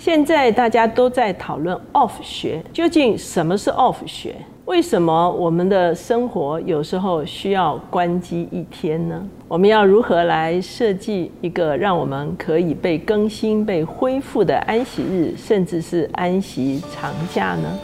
现在大家都在讨论 off 学，究竟什么是 off 学？为什么我们的生活有时候需要关机一天呢？我们要如何来设计一个让我们可以被更新、被恢复的安息日，甚至是安息长假呢？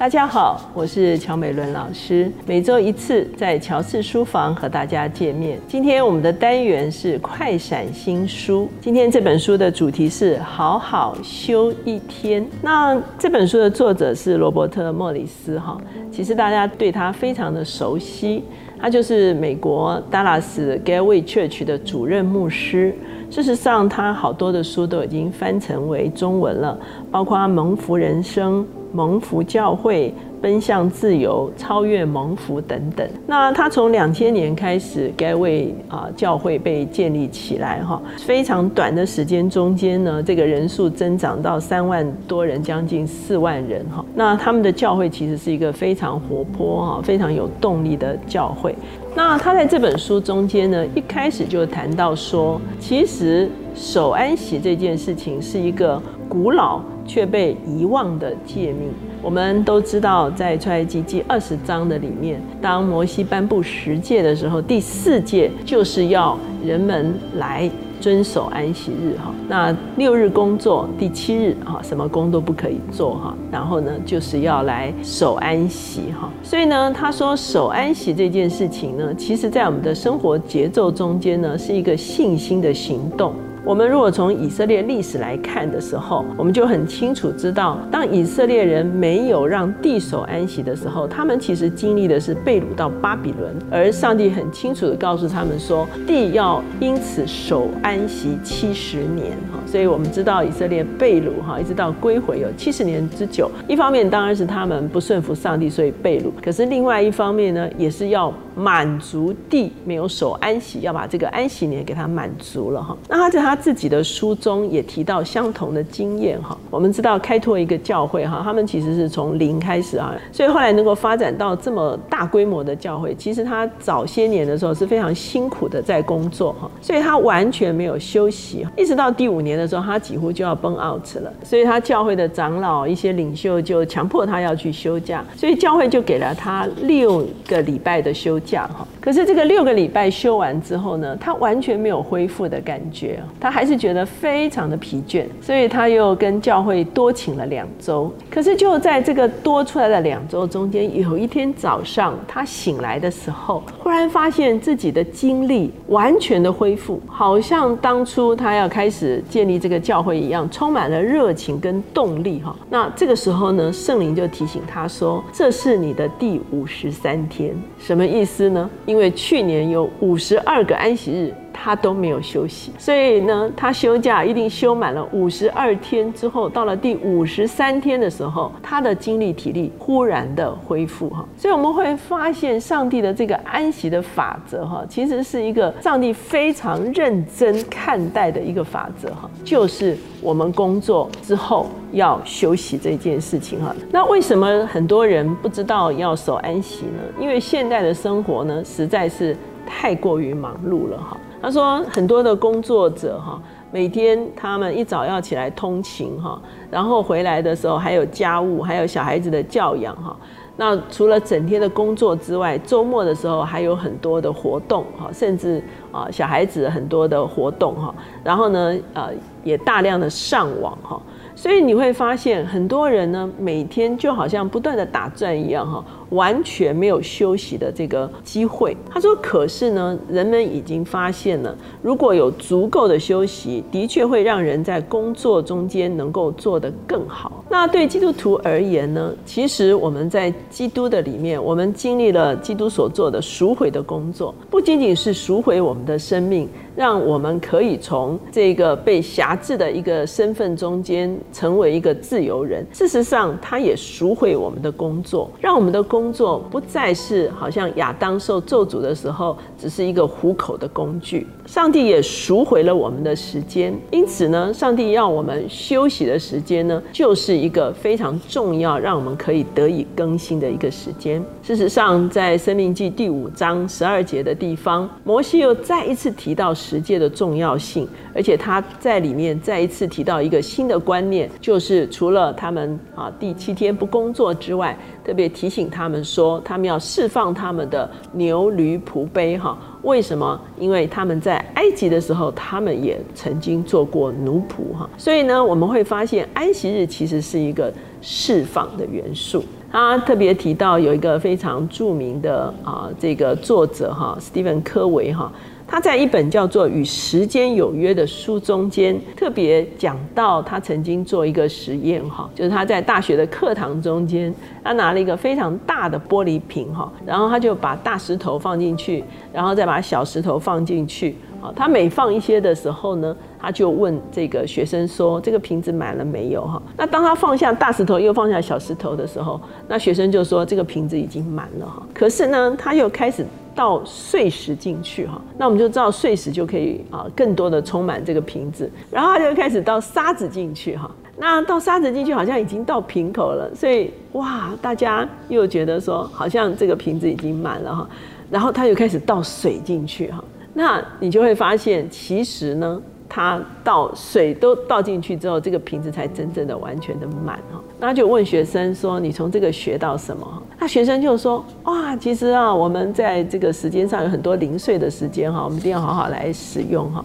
大家好，我是乔美伦老师，每周一次在乔氏书房和大家见面。今天我们的单元是快闪新书，今天这本书的主题是好好休一天。那这本书的作者是罗伯特·莫里斯，哈，其实大家对他非常的熟悉，他就是美国达拉斯 Gateway Church 的主任牧师。事实上，他好多的书都已经翻成为中文了，包括《蒙福人生》。蒙福教会奔向自由，超越蒙福等等。那他从两千年开始，该为啊教会被建立起来哈，非常短的时间中间呢，这个人数增长到三万多人，将近四万人哈。那他们的教会其实是一个非常活泼哈、非常有动力的教会。那他在这本书中间呢，一开始就谈到说，其实守安息这件事情是一个古老。却被遗忘的诫命，我们都知道，在出埃及记二十章的里面，当摩西颁布十诫的时候，第四诫就是要人们来遵守安息日哈。那六日工作，第七日哈，什么工都不可以做哈。然后呢，就是要来守安息哈。所以呢，他说守安息这件事情呢，其实在我们的生活节奏中间呢，是一个信心的行动。我们如果从以色列历史来看的时候，我们就很清楚知道，当以色列人没有让地守安息的时候，他们其实经历的是被掳到巴比伦，而上帝很清楚的告诉他们说，地要因此守安息七十年哈。所以我们知道以色列被掳哈，一直到归回有七十年之久。一方面当然是他们不顺服上帝，所以被掳；可是另外一方面呢，也是要满足地没有守安息，要把这个安息年给他满足了哈。那他在他。自己的书中也提到相同的经验哈，我们知道开拓一个教会哈，他们其实是从零开始啊，所以后来能够发展到这么大规模的教会，其实他早些年的时候是非常辛苦的在工作哈，所以他完全没有休息，一直到第五年的时候，他几乎就要崩 out 了，所以他教会的长老一些领袖就强迫他要去休假，所以教会就给了他六个礼拜的休假哈，可是这个六个礼拜休完之后呢，他完全没有恢复的感觉。他还是觉得非常的疲倦，所以他又跟教会多请了两周。可是就在这个多出来的两周中间，有一天早上他醒来的时候，忽然发现自己的精力完全的恢复，好像当初他要开始建立这个教会一样，充满了热情跟动力哈。那这个时候呢，圣灵就提醒他说：“这是你的第五十三天，什么意思呢？因为去年有五十二个安息日。”他都没有休息，所以呢，他休假一定休满了五十二天之后，到了第五十三天的时候，他的精力体力忽然的恢复哈。所以我们会发现，上帝的这个安息的法则哈，其实是一个上帝非常认真看待的一个法则哈，就是我们工作之后要休息这件事情哈。那为什么很多人不知道要守安息呢？因为现在的生活呢，实在是太过于忙碌了哈。他说，很多的工作者哈，每天他们一早要起来通勤哈，然后回来的时候还有家务，还有小孩子的教养哈。那除了整天的工作之外，周末的时候还有很多的活动哈，甚至啊小孩子很多的活动哈。然后呢，呃，也大量的上网哈。所以你会发现，很多人呢，每天就好像不断的打转一样哈。完全没有休息的这个机会。他说：“可是呢，人们已经发现了，如果有足够的休息，的确会让人在工作中间能够做得更好。那对基督徒而言呢？其实我们在基督的里面，我们经历了基督所做的赎回的工作，不仅仅是赎回我们的生命，让我们可以从这个被辖制的一个身份中间成为一个自由人。事实上，他也赎回我们的工作，让我们的工。工作不再是好像亚当受咒诅的时候，只是一个糊口的工具。上帝也赎回了我们的时间，因此呢，上帝要我们休息的时间呢，就是一个非常重要，让我们可以得以更新的一个时间。事实上，在《生命记》第五章十二节的地方，摩西又再一次提到十诫的重要性，而且他在里面再一次提到一个新的观念，就是除了他们啊第七天不工作之外，特别提醒他们说，他们要释放他们的牛驴仆卑哈。为什么？因为他们在埃及的时候，他们也曾经做过奴仆哈。所以呢，我们会发现安息日其实是一个释放的元素。他特别提到有一个非常著名的啊，这个作者哈，史蒂芬科维哈。他在一本叫做《与时间有约》的书中间，特别讲到他曾经做一个实验，哈，就是他在大学的课堂中间，他拿了一个非常大的玻璃瓶，哈，然后他就把大石头放进去，然后再把小石头放进去，啊，他每放一些的时候呢，他就问这个学生说：“这个瓶子满了没有？”哈，那当他放下大石头又放下小石头的时候，那学生就说：“这个瓶子已经满了。”哈，可是呢，他又开始。倒碎石进去哈，那我们就知道碎石就可以啊，更多的充满这个瓶子。然后他就开始倒沙子进去哈，那倒沙子进去好像已经到瓶口了，所以哇，大家又觉得说好像这个瓶子已经满了哈。然后他又开始倒水进去哈，那你就会发现其实呢。他倒水都倒进去之后，这个瓶子才真正的完全的满哈。那就问学生说：“你从这个学到什么？”那学生就说：“哇，其实啊，我们在这个时间上有很多零碎的时间哈，我们一定要好好来使用哈。”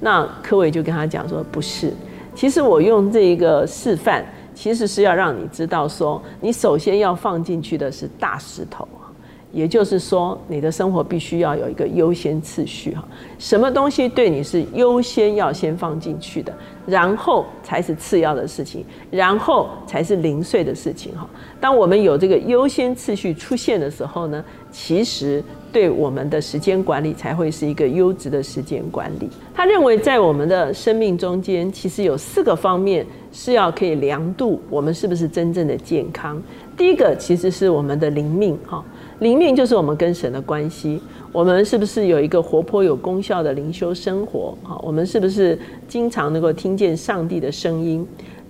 那科伟就跟他讲说：“不是，其实我用这一个示范，其实是要让你知道说，你首先要放进去的是大石头。”也就是说，你的生活必须要有一个优先次序哈，什么东西对你是优先要先放进去的，然后才是次要的事情，然后才是零碎的事情哈。当我们有这个优先次序出现的时候呢，其实对我们的时间管理才会是一个优质的时间管理。他认为，在我们的生命中间，其实有四个方面是要可以量度我们是不是真正的健康。第一个其实是我们的灵命哈。灵命就是我们跟神的关系，我们是不是有一个活泼有功效的灵修生活？哈，我们是不是经常能够听见上帝的声音？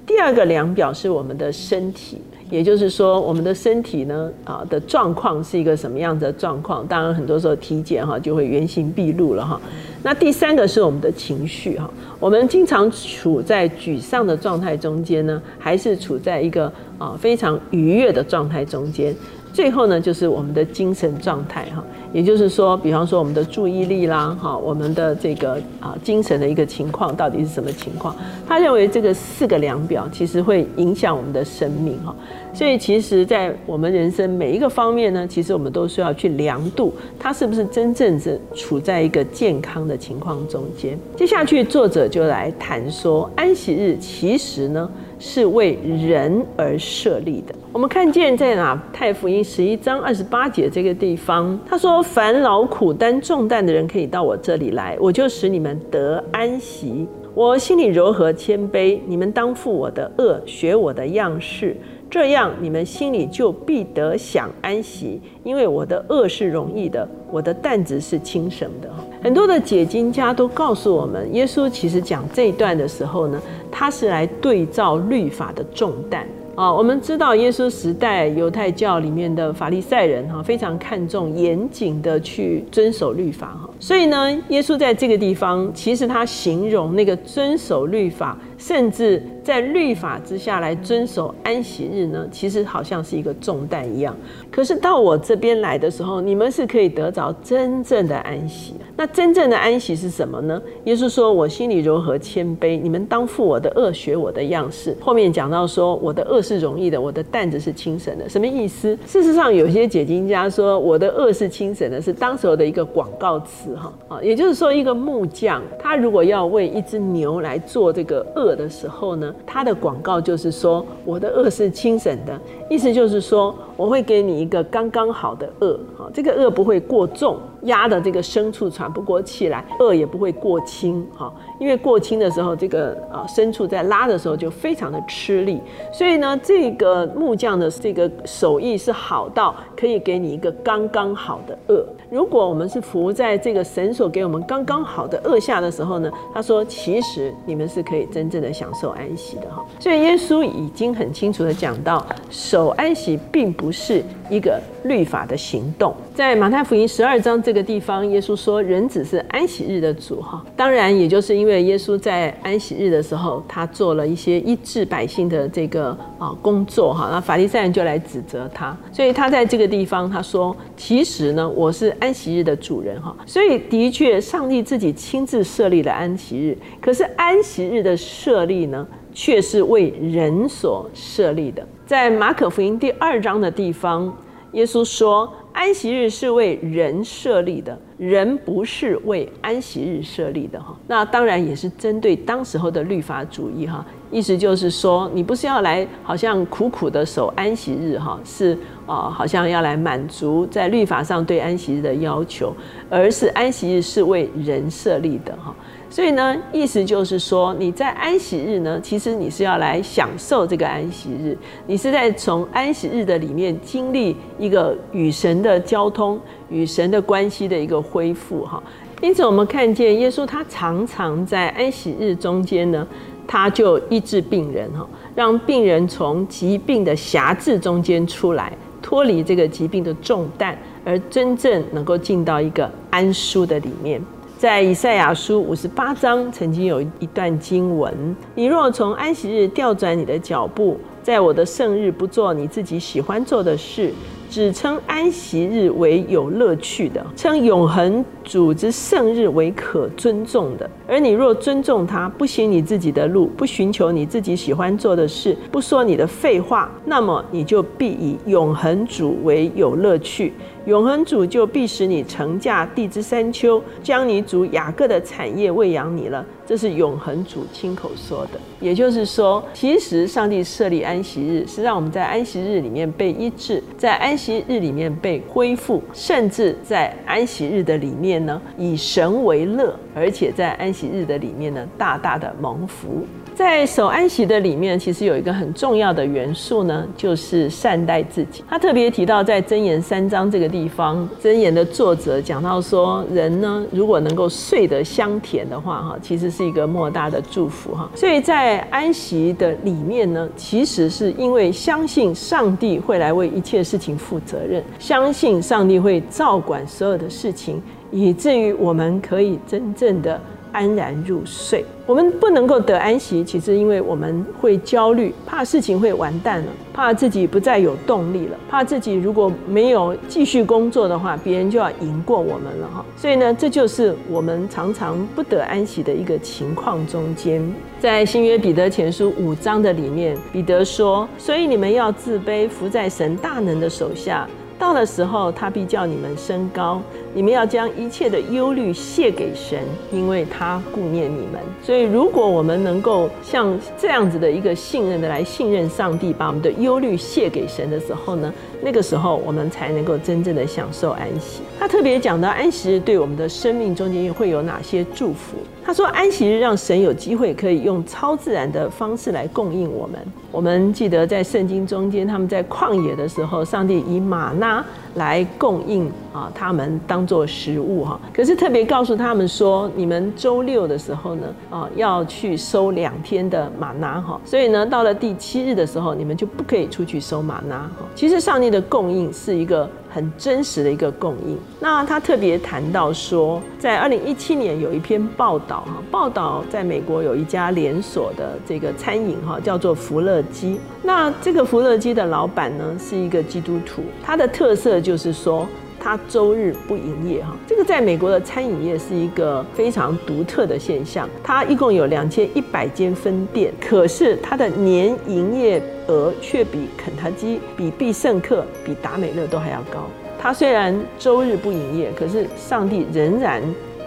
第二个量表是我们的身体，也就是说，我们的身体呢，啊的状况是一个什么样子的状况？当然，很多时候体检哈就会原形毕露了哈。那第三个是我们的情绪哈，我们经常处在沮丧的状态中间呢，还是处在一个啊非常愉悦的状态中间？最后呢，就是我们的精神状态哈，也就是说，比方说我们的注意力啦，哈，我们的这个啊精神的一个情况到底是什么情况？他认为这个四个量表其实会影响我们的生命哈，所以其实，在我们人生每一个方面呢，其实我们都需要去量度，它是不是真正是处在一个健康的情况中间。接下去，作者就来谈说，安息日其实呢。是为人而设立的。我们看见在哪太福音十一章二十八节这个地方，他说：“凡劳苦担重担的人，可以到我这里来，我就使你们得安息。我心里柔和谦卑，你们当负我的恶，学我的样式，这样你们心里就必得享安息。因为我的恶是容易的，我的担子是轻省的。”很多的解经家都告诉我们，耶稣其实讲这一段的时候呢。他是来对照律法的重担啊！我们知道耶稣时代犹太教里面的法利赛人哈，非常看重严谨的去遵守律法哈，所以呢，耶稣在这个地方其实他形容那个遵守律法，甚至。在律法之下来遵守安息日呢，其实好像是一个重担一样。可是到我这边来的时候，你们是可以得着真正的安息。那真正的安息是什么呢？耶稣说：“我心里柔和谦卑，你们当负我的恶，学我的样式。”后面讲到说：“我的恶是容易的，我的担子是轻省的。”什么意思？事实上，有些解经家说：“我的恶是轻省的，是当时候的一个广告词。”哈啊，也就是说，一个木匠他如果要为一只牛来做这个恶的时候呢？他的广告就是说，我的恶是清省的，意思就是说，我会给你一个刚刚好的恶，哈，这个恶不会过重，压的这个牲畜喘不过气来；恶也不会过轻，哈，因为过轻的时候，这个啊牲畜在拉的时候就非常的吃力。所以呢，这个木匠的这个手艺是好到可以给你一个刚刚好的恶。如果我们是服在这个神所给我们刚刚好的恶下的时候呢，他说，其实你们是可以真正的享受安息的，哈。所以耶稣已经很清楚的讲到。守安息并不不是一个律法的行动，在马太福音十二章这个地方，耶稣说人只是安息日的主哈。当然，也就是因为耶稣在安息日的时候，他做了一些医治百姓的这个啊工作哈，那法利赛人就来指责他，所以他在这个地方他说，其实呢，我是安息日的主人哈。所以的确，上帝自己亲自设立了安息日，可是安息日的设立呢，却是为人所设立的。在马可福音第二章的地方，耶稣说：“安息日是为人设立的，人不是为安息日设立的。”哈，那当然也是针对当时候的律法主义。哈，意思就是说，你不是要来好像苦苦的守安息日，哈，是啊，好像要来满足在律法上对安息日的要求，而是安息日是为人设立的。哈。所以呢，意思就是说，你在安息日呢，其实你是要来享受这个安息日，你是在从安息日的里面经历一个与神的交通、与神的关系的一个恢复哈。因此，我们看见耶稣他常常在安息日中间呢，他就医治病人哈，让病人从疾病的辖制中间出来，脱离这个疾病的重担，而真正能够进到一个安舒的里面。在以赛亚书五十八章，曾经有一段经文：你若从安息日调转你的脚步，在我的圣日不做你自己喜欢做的事。只称安息日为有乐趣的，称永恒主之圣日为可尊重的。而你若尊重他，不行你自己的路，不寻求你自己喜欢做的事，不说你的废话，那么你就必以永恒主为有乐趣。永恒主就必使你成驾地之山丘，将你主雅各的产业喂养你了。这是永恒主亲口说的。也就是说，其实上帝设立安息日，是让我们在安息日里面被医治，在安息日里面被恢复，甚至在安息日的里面呢，以神为乐，而且在安息日的里面呢，大大的蒙福。在守安息的里面，其实有一个很重要的元素呢，就是善待自己。他特别提到在箴言三章这个地方，箴言的作者讲到说，人呢如果能够睡得香甜的话，哈，其实是一个莫大的祝福哈。所以在安息的里面呢，其实是因为相信上帝会来为一切事情负责任，相信上帝会照管所有的事情，以至于我们可以真正的。安然入睡。我们不能够得安息，其实因为我们会焦虑，怕事情会完蛋了，怕自己不再有动力了，怕自己如果没有继续工作的话，别人就要赢过我们了哈。所以呢，这就是我们常常不得安息的一个情况中间。在新约彼得前书五章的里面，彼得说：“所以你们要自卑，伏在神大能的手下。”到的时候，他必叫你们升高。你们要将一切的忧虑卸给神，因为他顾念你们。所以，如果我们能够像这样子的一个信任的来信任上帝，把我们的忧虑卸给神的时候呢，那个时候我们才能够真正的享受安息。他特别讲到安息日对我们的生命中间会有哪些祝福。他说，安息日让神有机会可以用超自然的方式来供应我们。我们记得在圣经中间，他们在旷野的时候，上帝以马纳来供应啊，他们当做食物哈。可是特别告诉他们说，你们周六的时候呢，啊，要去收两天的马纳哈。所以呢，到了第七日的时候，你们就不可以出去收马纳哈。其实上帝的供应是一个。很真实的一个供应。那他特别谈到说，在二零一七年有一篇报道哈，报道在美国有一家连锁的这个餐饮哈，叫做福乐鸡。那这个福乐鸡的老板呢是一个基督徒，他的特色就是说。它周日不营业哈，这个在美国的餐饮业是一个非常独特的现象。它一共有两千一百间分店，可是它的年营业额却比肯塔基、比必胜客、比达美乐都还要高。它虽然周日不营业，可是上帝仍然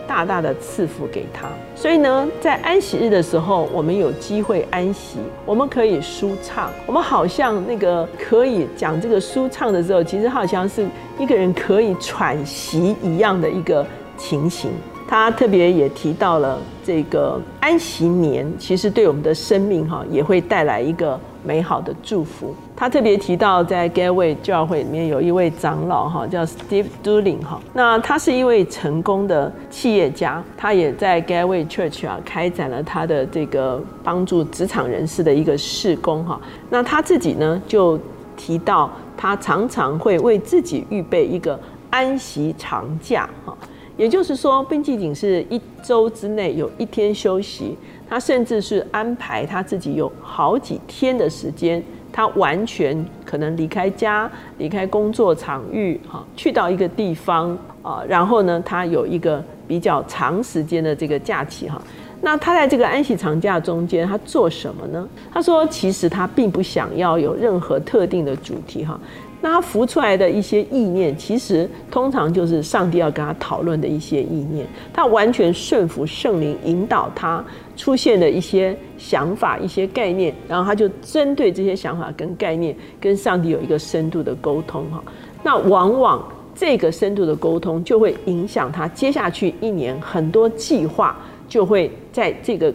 大大的赐福给他。所以呢，在安息日的时候，我们有机会安息，我们可以舒畅，我们好像那个可以讲这个舒畅的时候，其实好像是一个人可以喘息一样的一个情形。他特别也提到了这个安息年，其实对我们的生命哈也会带来一个美好的祝福。他特别提到，在 g a t w a y 教会里面有一位长老哈，叫 Steve Dooling 哈，那他是一位成功的企业家，他也在 g a t w a y Church 啊开展了他的这个帮助职场人士的一个事工哈。那他自己呢就提到，他常常会为自己预备一个安息长假哈。也就是说，并不仅是一周之内有一天休息，他甚至是安排他自己有好几天的时间，他完全可能离开家、离开工作场域，哈，去到一个地方啊，然后呢，他有一个比较长时间的这个假期，哈。那他在这个安息长假中间，他做什么呢？他说，其实他并不想要有任何特定的主题，哈。那他浮出来的一些意念，其实通常就是上帝要跟他讨论的一些意念。他完全顺服圣灵引导他出现的一些想法、一些概念，然后他就针对这些想法跟概念，跟上帝有一个深度的沟通哈。那往往这个深度的沟通，就会影响他接下去一年很多计划，就会在这个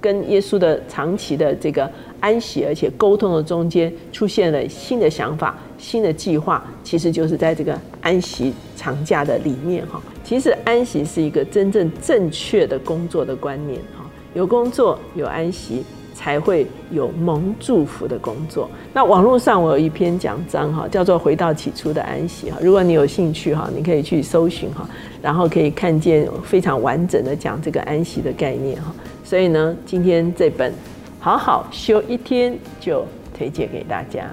跟耶稣的长期的这个安息而且沟通的中间，出现了新的想法。新的计划其实就是在这个安息长假的里面哈。其实安息是一个真正正确的工作的观念哈。有工作有安息，才会有蒙祝福的工作。那网络上我有一篇讲章哈，叫做《回到起初的安息》哈。如果你有兴趣哈，你可以去搜寻哈，然后可以看见非常完整的讲这个安息的概念哈。所以呢，今天这本好好休一天就推荐给大家。